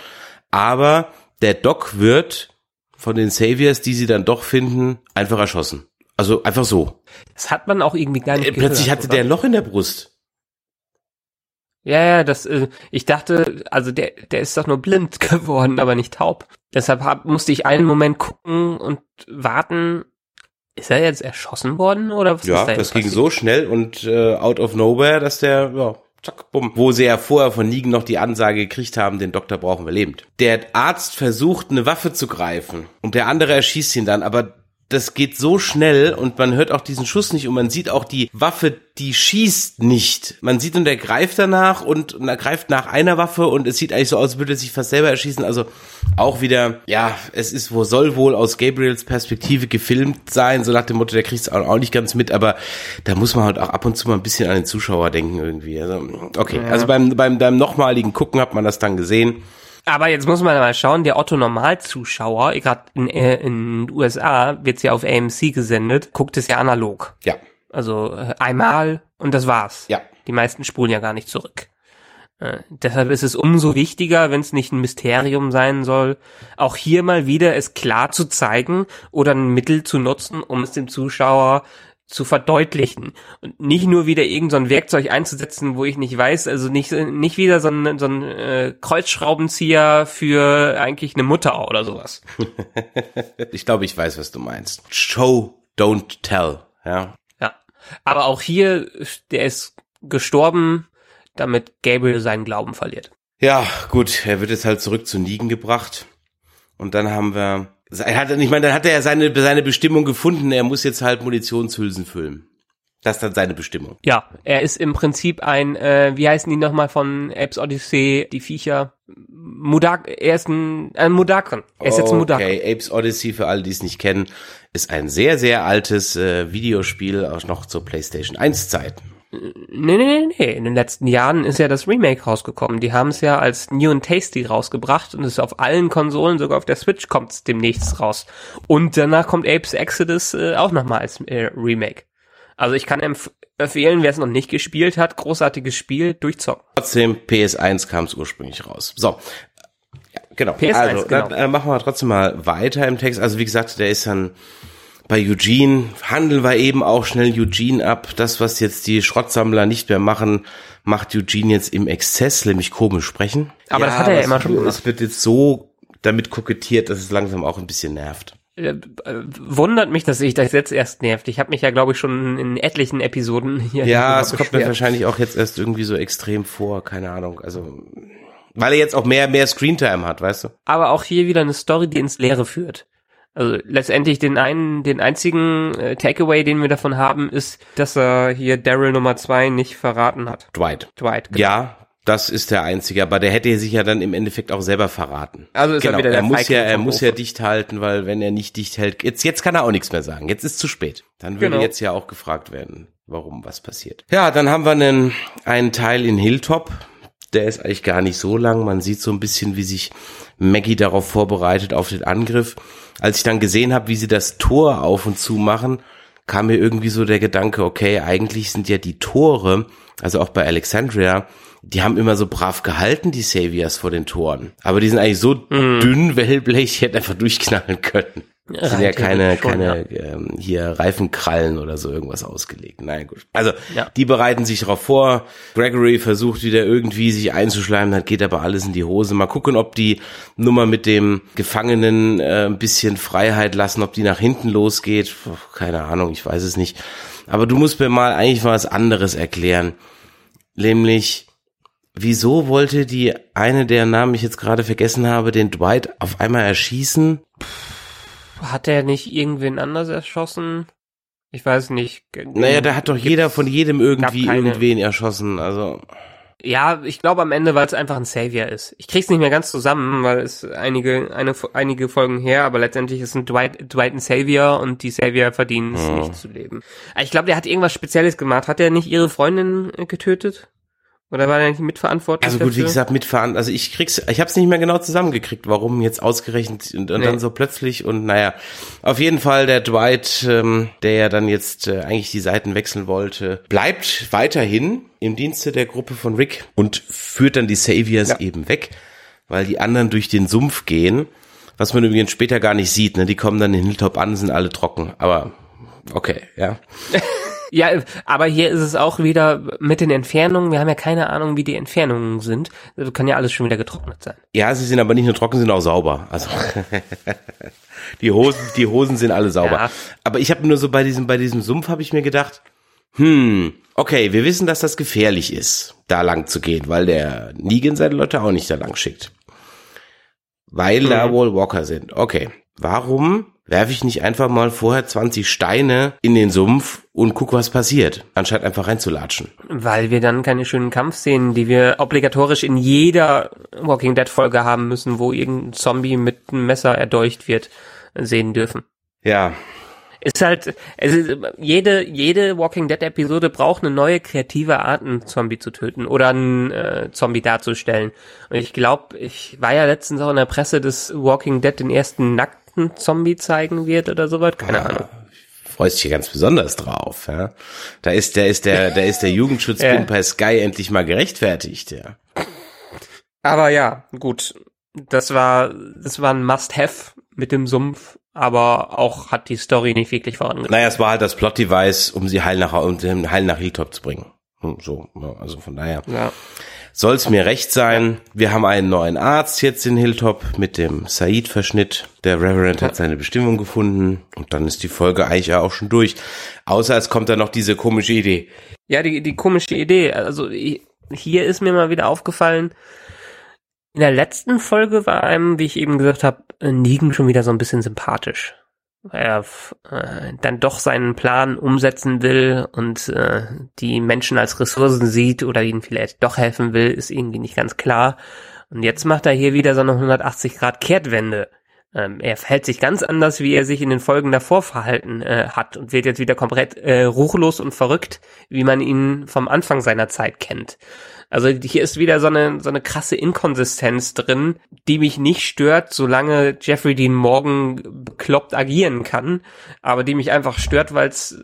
Aber der Doc wird von den Saviors, die sie dann doch finden, einfach erschossen. Also einfach so. Das hat man auch irgendwie gar nicht Äh, Plötzlich gehört, hatte oder? der ein Loch in der Brust. Ja, ja, das, äh, ich dachte, also der, der ist doch nur blind geworden, aber nicht taub. Deshalb hab, musste ich einen Moment gucken und warten. Ist er jetzt erschossen worden oder was Ja, ist da das ging so schnell und äh, out of nowhere, dass der, ja, zack, bumm. Wo sie ja vorher von Negan noch die Ansage gekriegt haben, den Doktor brauchen wir lebend. Der Arzt versucht, eine Waffe zu greifen und der andere erschießt ihn dann, aber das geht so schnell und man hört auch diesen Schuss nicht und man sieht auch die Waffe, die schießt nicht. Man sieht und er greift danach und, und er greift nach einer Waffe und es sieht eigentlich so aus, als würde er sich fast selber erschießen. Also auch wieder, ja, es ist wo soll wohl aus Gabriels Perspektive gefilmt sein, so nach dem Motto, der kriegt es auch, nicht ganz mit, aber da muss man halt auch ab und zu mal ein bisschen an den Zuschauer denken irgendwie. Also, okay, also beim, beim, beim nochmaligen Gucken hat man das dann gesehen. Aber jetzt muss man mal schauen, der Otto Normalzuschauer, gerade in, äh, in den USA wird's ja auf AMC gesendet, guckt es ja analog. Ja, Also äh, einmal und das war's. ja. Die meisten spulen ja gar nicht zurück. Äh, deshalb ist es umso wichtiger, wenn es nicht ein Mysterium sein soll, auch hier mal wieder es klar zu zeigen oder ein Mittel zu nutzen, um es dem Zuschauer zu verdeutlichen und nicht nur wieder irgend so ein Werkzeug einzusetzen, wo ich nicht weiß, also nicht nicht wieder so ein, so ein äh, Kreuzschraubenzieher für eigentlich eine Mutter oder sowas. Ich glaube, ich weiß, was du meinst. Show, don't tell. Ja, Ja, aber auch hier, der ist gestorben, damit Gabriel seinen Glauben verliert. Ja, gut, er wird jetzt halt zurück zu Negan gebracht. Und dann haben wir, er hat, ich meine, dann hat er ja seine, seine Bestimmung gefunden. Er muss jetzt halt Munitionshülsen füllen. Das ist dann seine Bestimmung. Ja, er ist im Prinzip ein, äh, wie heißen die nochmal von Apes Odyssey, die Viecher? Mudak, er ist ein, ein Mudakon. Er ist jetzt ein Mudakon. Okay, Apes Odyssey, für alle, die es nicht kennen, ist ein sehr, sehr altes äh, Videospiel, auch noch zur PlayStation 1 Zeiten. Nee, nee, nee, nee. In den letzten Jahren ist ja das Remake rausgekommen. Die haben es ja als New and Tasty rausgebracht und es ist auf allen Konsolen, sogar auf der Switch kommt es demnächst raus. Und danach kommt Apes Exodus äh, auch nochmal als äh, Remake. Also ich kann empf empfehlen, wer es noch nicht gespielt hat, großartiges Spiel, durchzocken. Trotzdem, PS1 kam es ursprünglich raus. So. Ja, genau. PS1, also, genau. dann äh, machen wir trotzdem mal weiter im Text. Also, wie gesagt, der ist dann bei Eugene. Handeln wir eben auch schnell Eugene ab. Das, was jetzt die Schrottsammler nicht mehr machen, macht Eugene jetzt im Exzess, nämlich komisch sprechen. Aber das hat er ja immer schon gemacht. Es wird jetzt so damit kokettiert, dass es langsam auch ein bisschen nervt. Äh, wundert mich, dass ich das jetzt erst nervt. Ich habe mich ja, glaube ich, schon in etlichen Episoden hier Ja, es kommt mir wahrscheinlich auch jetzt erst irgendwie so extrem vor, keine Ahnung. Also, weil er jetzt auch mehr, mehr Screentime hat, weißt du? aber auch hier wieder eine Story, die ins Leere führt. Also letztendlich den einen, den einzigen äh, Takeaway, den wir davon haben, ist, dass er hier Daryl Nummer zwei nicht verraten hat. Dwight. Dwight. genau. Ja, das ist der einzige, aber der hätte sich ja dann im Endeffekt auch selber verraten. Also ist er genau, wieder der er muss Feigling ja, er muss Hof. ja dicht halten, weil wenn er nicht dicht hält, jetzt jetzt kann er auch nichts mehr sagen. Jetzt ist zu spät. Dann würde Genau. jetzt ja auch gefragt werden, warum was passiert. Ja, dann haben wir einen einen Teil in Hilltop. Der ist eigentlich gar nicht so lang. Man sieht so ein bisschen, wie sich Maggie darauf vorbereitet auf den Angriff. Als ich dann gesehen habe, wie sie das Tor auf und zu machen, kam mir irgendwie so der Gedanke, okay, eigentlich sind ja die Tore, also auch bei Alexandria, die haben immer so brav gehalten, die Saviors vor den Toren. Aber die sind eigentlich so dünn, Wellblech, die hätten einfach durchknallen können. Das sind ja keine, schon, keine ähm, hier Reifenkrallen oder so irgendwas ausgelegt. Nein, gut. Also Ja. die bereiten sich darauf vor. Gregory versucht wieder irgendwie sich einzuschleimen, das geht aber alles in die Hose. Mal gucken, ob die Nummer mit dem Gefangenen äh, ein bisschen Freiheit lassen, ob die nach hinten losgeht. Puh, keine Ahnung, ich weiß es nicht. Aber du musst mir mal eigentlich was anderes erklären. Nämlich, wieso wollte die eine, deren Namen ich jetzt gerade vergessen habe, den Dwight auf einmal erschießen? Hat er nicht irgendwen anders erschossen? Ich weiß nicht. Naja, da hat doch jeder von jedem irgendwie irgendwen erschossen. Also, Ja, ich glaube am Ende, weil es einfach ein Savior ist. Ich krieg's nicht mehr ganz zusammen, weil es einige, eine, einige Folgen her, aber letztendlich ist ein Dwight, Dwight ein Savior und die Savior verdienen es nicht zu leben. Ich glaube, der hat irgendwas Spezielles gemacht. Hat er nicht ihre Freundin äh, getötet? Oder war er nicht mitverantwortlich Also gut, wie dafür? gesagt, mitfahren. Also ich krieg's, ich habe es nicht mehr genau zusammengekriegt, warum jetzt ausgerechnet und, und Nee. dann so plötzlich und naja, auf jeden Fall der Dwight, ähm, der ja dann jetzt äh, eigentlich die Seiten wechseln wollte, bleibt weiterhin im Dienste der Gruppe von Rick und führt dann die Saviors Ja. eben weg, weil die anderen durch den Sumpf gehen, was man übrigens später gar nicht sieht. Ne? Die kommen dann in Hilltop an, sind alle trocken, aber okay, ja. Ja, aber hier ist es auch wieder mit den Entfernungen. Wir haben ja keine Ahnung, wie die Entfernungen sind. Also kann ja alles schon wieder getrocknet sein. Ja, sie sind aber nicht nur trocken, sind auch sauber. Also die Hosen, die Hosen sind alle sauber. Ja. Aber ich habe nur so bei diesem bei diesem Sumpf habe ich mir gedacht, hm, okay, wir wissen, dass das gefährlich ist, da lang zu gehen, weil der Negan seine Leute auch nicht da lang schickt. Weil da wohl Walker sind. Okay, warum werfe ich nicht einfach mal vorher 20 Steine in den Sumpf und guck, was passiert, anstatt einfach reinzulatschen? Weil wir dann keine schönen Kampfszenen, die wir obligatorisch in jeder Walking Dead Folge haben müssen, wo irgendein Zombie mit einem Messer erdolcht wird, sehen dürfen. Ja, Ist halt, es ist, jede, jede Walking Dead Episode braucht eine neue kreative Art, einen Zombie zu töten oder einen äh, Zombie darzustellen. Und ich glaube, ich war ja letztens auch in der Presse, dass Walking Dead den ersten nackten Zombie zeigen wird oder sowas. Keine Ahnung. freust dich hier ganz besonders drauf, ja. Da ist der, ist der, da ist der Jugendschutz Ja. bei Sky endlich mal gerechtfertigt, ja. Aber ja, gut. Das war, das war ein Must-Have mit dem Sumpf, aber auch hat die Story nicht wirklich vorangebracht. Naja, es war halt das Plot-Device, um sie heil nach, um sie heil nach Hilltop zu bringen. Hm, So, also von daher Ja. Soll's mir recht sein. Wir haben einen neuen Arzt jetzt in Hilltop mit dem Said-Verschnitt. Der Reverend hat seine Bestimmung gefunden und dann ist die Folge eigentlich auch schon durch. Außer es kommt dann noch diese komische Idee. Ja, die, die komische Idee. Also hier ist mir mal wieder aufgefallen, in der letzten Folge war einem, wie ich eben gesagt habe, Negan schon wieder so ein bisschen sympathisch. Er äh, dann doch seinen Plan umsetzen will und äh, die Menschen als Ressourcen sieht oder ihnen vielleicht doch helfen will, ist irgendwie nicht ganz klar. Und jetzt macht er hier wieder so eine 180 Grad Kehrtwende. Ähm, er verhält sich ganz anders, wie er sich in den Folgen davor verhalten äh, hat und wird jetzt wieder komplett äh, ruchlos und verrückt, wie man ihn vom Anfang seiner Zeit kennt. Also hier ist wieder so eine, so eine krasse Inkonsistenz drin, die mich nicht stört, solange Jeffrey Dean Morgan bekloppt agieren kann, aber die mich einfach stört, weil es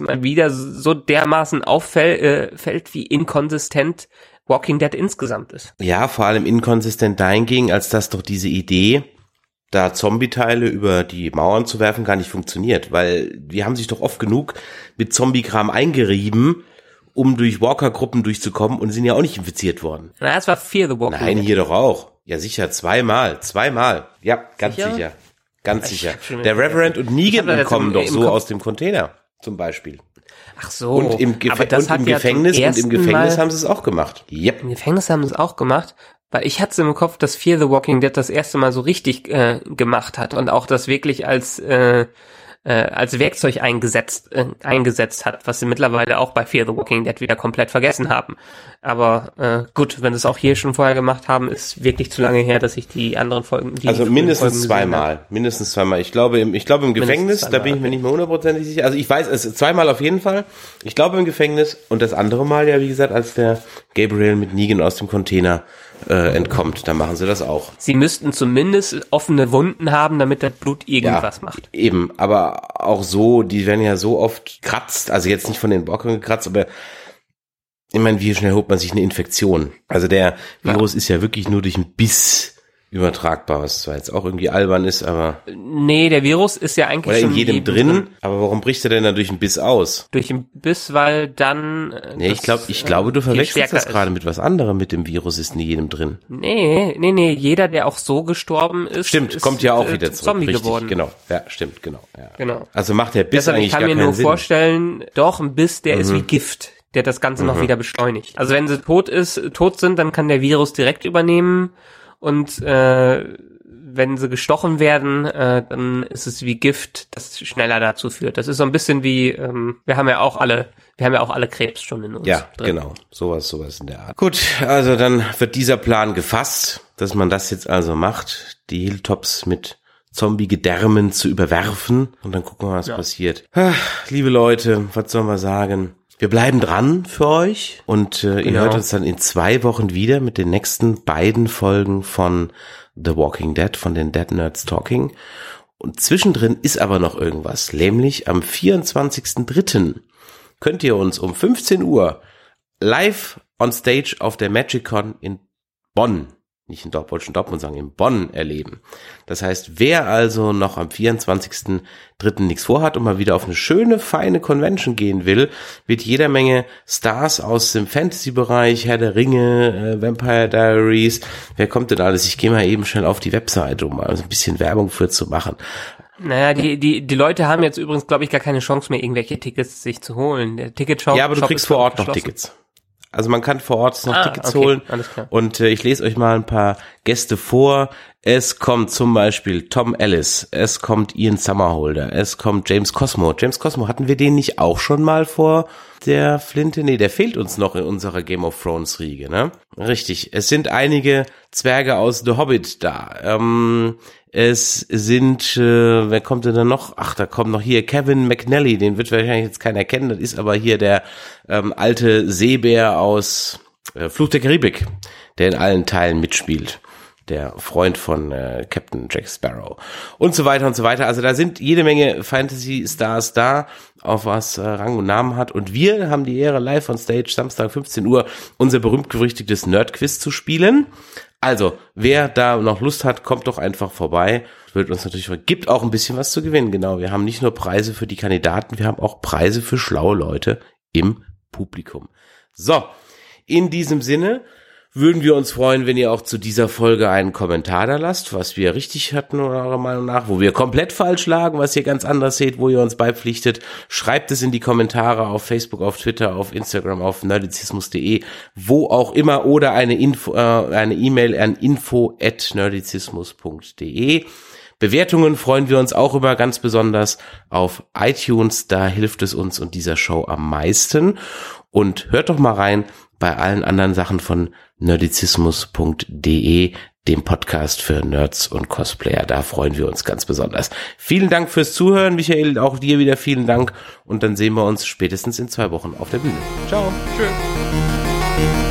mal wieder so dermaßen auffällt, äh, fällt, wie inkonsistent Walking Dead insgesamt ist. Ja, vor allem inkonsistent dahingegen, als dass doch diese Idee, da Zombie-Teile über die Mauern zu werfen, gar nicht funktioniert, weil die haben sich doch oft genug mit Zombie-Kram eingerieben, um durch Walker-Gruppen durchzukommen und sind ja auch nicht infiziert worden. Na, das war Fear the Walking Nein, hier doch auch. Ja, sicher, zweimal, zweimal. Ja, ganz Sicher? sicher. Ganz Ich sicher. Der Reverend und Negan im- doch so Kopf- aus dem Container, zum Beispiel. Ach so. Und im, Gef aber das und im Gefängnis, und im Gefängnis Mal- haben sie es auch gemacht. Yep. Im Gefängnis haben sie es auch gemacht, weil ich hatte im Kopf, dass Fear the Walking Dead das erste Mal so richtig äh, gemacht hat und auch das wirklich als äh, äh, als Werkzeug eingesetzt äh, eingesetzt hat, was sie mittlerweile auch bei Fear the Walking Dead wieder komplett vergessen haben. Aber äh, gut, wenn sie es auch hier schon vorher gemacht haben, ist wirklich zu lange her, dass ich die anderen Folgen die Also mindestens zweimal. Mindestens zweimal. Ich glaube im, ich glaube im Gefängnis, da bin ich mir nicht mehr hundertprozentig sicher. Also ich weiß es zweimal auf jeden Fall. Ich glaube im Gefängnis und das andere Mal ja, wie gesagt, als der Gabriel mit Negan aus dem Container äh, entkommt. Da machen sie das auch. Sie müssten zumindest offene Wunden haben, damit das Blut irgendwas macht. Eben, aber auch so, die werden ja so oft kratzt, also jetzt nicht von den Bockern gekratzt, aber ich meine, wie schnell holt man sich eine Infektion? Also der Virus ist ja wirklich nur durch einen Biss übertragbar, was zwar jetzt auch irgendwie albern ist, aber Nee, der Virus ist ja eigentlich oder in jedem drin, aber warum bricht er denn da durch einen Biss aus? durch den Biss, weil dann. äh, Nee, ich glaube, ich äh, glaube, du viel verwechselst das gerade mit was anderem mit dem Virus ist in jedem drin. Nee, nee, nee, jeder, der auch so gestorben ist, Stimmt, ist, kommt ja auch äh, wieder zurück, Zombie richtig, geworden. genau. Ja, stimmt, genau, ja. Genau. Also macht der Biss Deshalb, ich eigentlich kann gar mir keinen nur Sinn. Mhm. vorstellen, doch, ein Biss, der ist wie Gift, der das Ganze noch wieder beschleunigt. Also wenn sie tot ist, tot sind, dann kann der Virus direkt übernehmen und äh, wenn sie gestochen werden, äh, dann ist es wie Gift, das schneller dazu führt. Das ist so ein bisschen wie, ähm, wir haben ja auch alle, wir haben ja auch alle Krebs schon in uns. Ja, drin. genau. Sowas, sowas in der Art. Gut, also dann wird dieser Plan gefasst, dass man das jetzt also macht, die Hilltops mit Zombie-Gedärmen zu überwerfen und dann gucken wir, was Ja. passiert. Ach, liebe Leute, was soll man sagen? Wir bleiben dran für euch und äh, ihr Genau. hört uns dann in zwei Wochen wieder mit den nächsten beiden Folgen von The Walking Dead, von den Dead Nerds Talking. Und zwischendrin ist aber noch irgendwas, nämlich am 24.03. könnt ihr uns um 15 Uhr live on stage auf der MagicCon in Bonn, nicht in Dortmund, schon Dortmund sagen, in Bonn erleben. Das heißt, wer also noch am 24.03. nichts vorhat und mal wieder auf eine schöne, feine Convention gehen will, wird jeder Menge Stars aus dem Fantasy-Bereich, Herr der Ringe, äh, Vampire Diaries, wer kommt denn alles? Ich gehe mal eben schnell auf die Webseite, um mal so ein bisschen Werbung für zu machen. Naja, die, die, die Leute haben jetzt übrigens, glaube ich, gar keine Chance mehr, irgendwelche Tickets sich zu holen. Der Ticketshop Ja, aber du Shop kriegst vor Ort noch. Tickets. Also man kann vor Ort noch Ah, Tickets okay, holen. alles klar. Und äh, ich lese euch mal ein paar Gäste vor. Es kommt zum Beispiel Tom Ellis, es kommt Ian Summerholder, es kommt James Cosmo. James Cosmo, hatten wir den nicht auch schon mal vor der Flinte? Nee, der fehlt uns noch in unserer Game of Thrones Riege, ne? Richtig. Es sind einige Zwerge aus The Hobbit da. Ähm, es sind, äh, wer kommt denn da noch? Ach, da kommt noch hier Kevin McNally, den wird wahrscheinlich jetzt keiner kennen. Das ist aber hier der ähm, alte Seebär aus äh, Fluch der Karibik, der in allen Teilen mitspielt. Der Freund von äh, Captain Jack Sparrow und so weiter und so weiter. Also da sind jede Menge Fantasy-Stars da, auf was äh, Rang und Namen hat. Und wir haben die Ehre, live on Stage, Samstag 15 Uhr, unser berühmt-gerüchtigtes Nerd-Quiz zu spielen. Also, wer da noch Lust hat, kommt doch einfach vorbei. Wird uns natürlich, gibt auch ein bisschen was zu gewinnen. Genau, wir haben nicht nur Preise für die Kandidaten, wir haben auch Preise für schlaue Leute im Publikum. So, in diesem Sinne würden wir uns freuen, wenn ihr auch zu dieser Folge einen Kommentar da lasst, was wir richtig hatten oder eurer Meinung nach, wo wir komplett falsch lagen, was ihr ganz anders seht, wo ihr uns beipflichtet. Schreibt es in die Kommentare auf Facebook, auf Twitter, auf Instagram, auf nerdizismus.de, wo auch immer oder eine Info, äh, eine E-Mail an info@nerdizismus.de. Bewertungen freuen wir uns auch immer ganz besonders auf iTunes, da hilft es uns und dieser Show am meisten. Und hört doch mal rein bei allen anderen Sachen von nerdizismus.de, dem Podcast für Nerds und Cosplayer. Da freuen wir uns ganz besonders. Vielen Dank fürs Zuhören, Michael, auch dir wieder vielen Dank. Und dann sehen wir uns spätestens in zwei Wochen auf der Bühne. Ciao. Tschüss.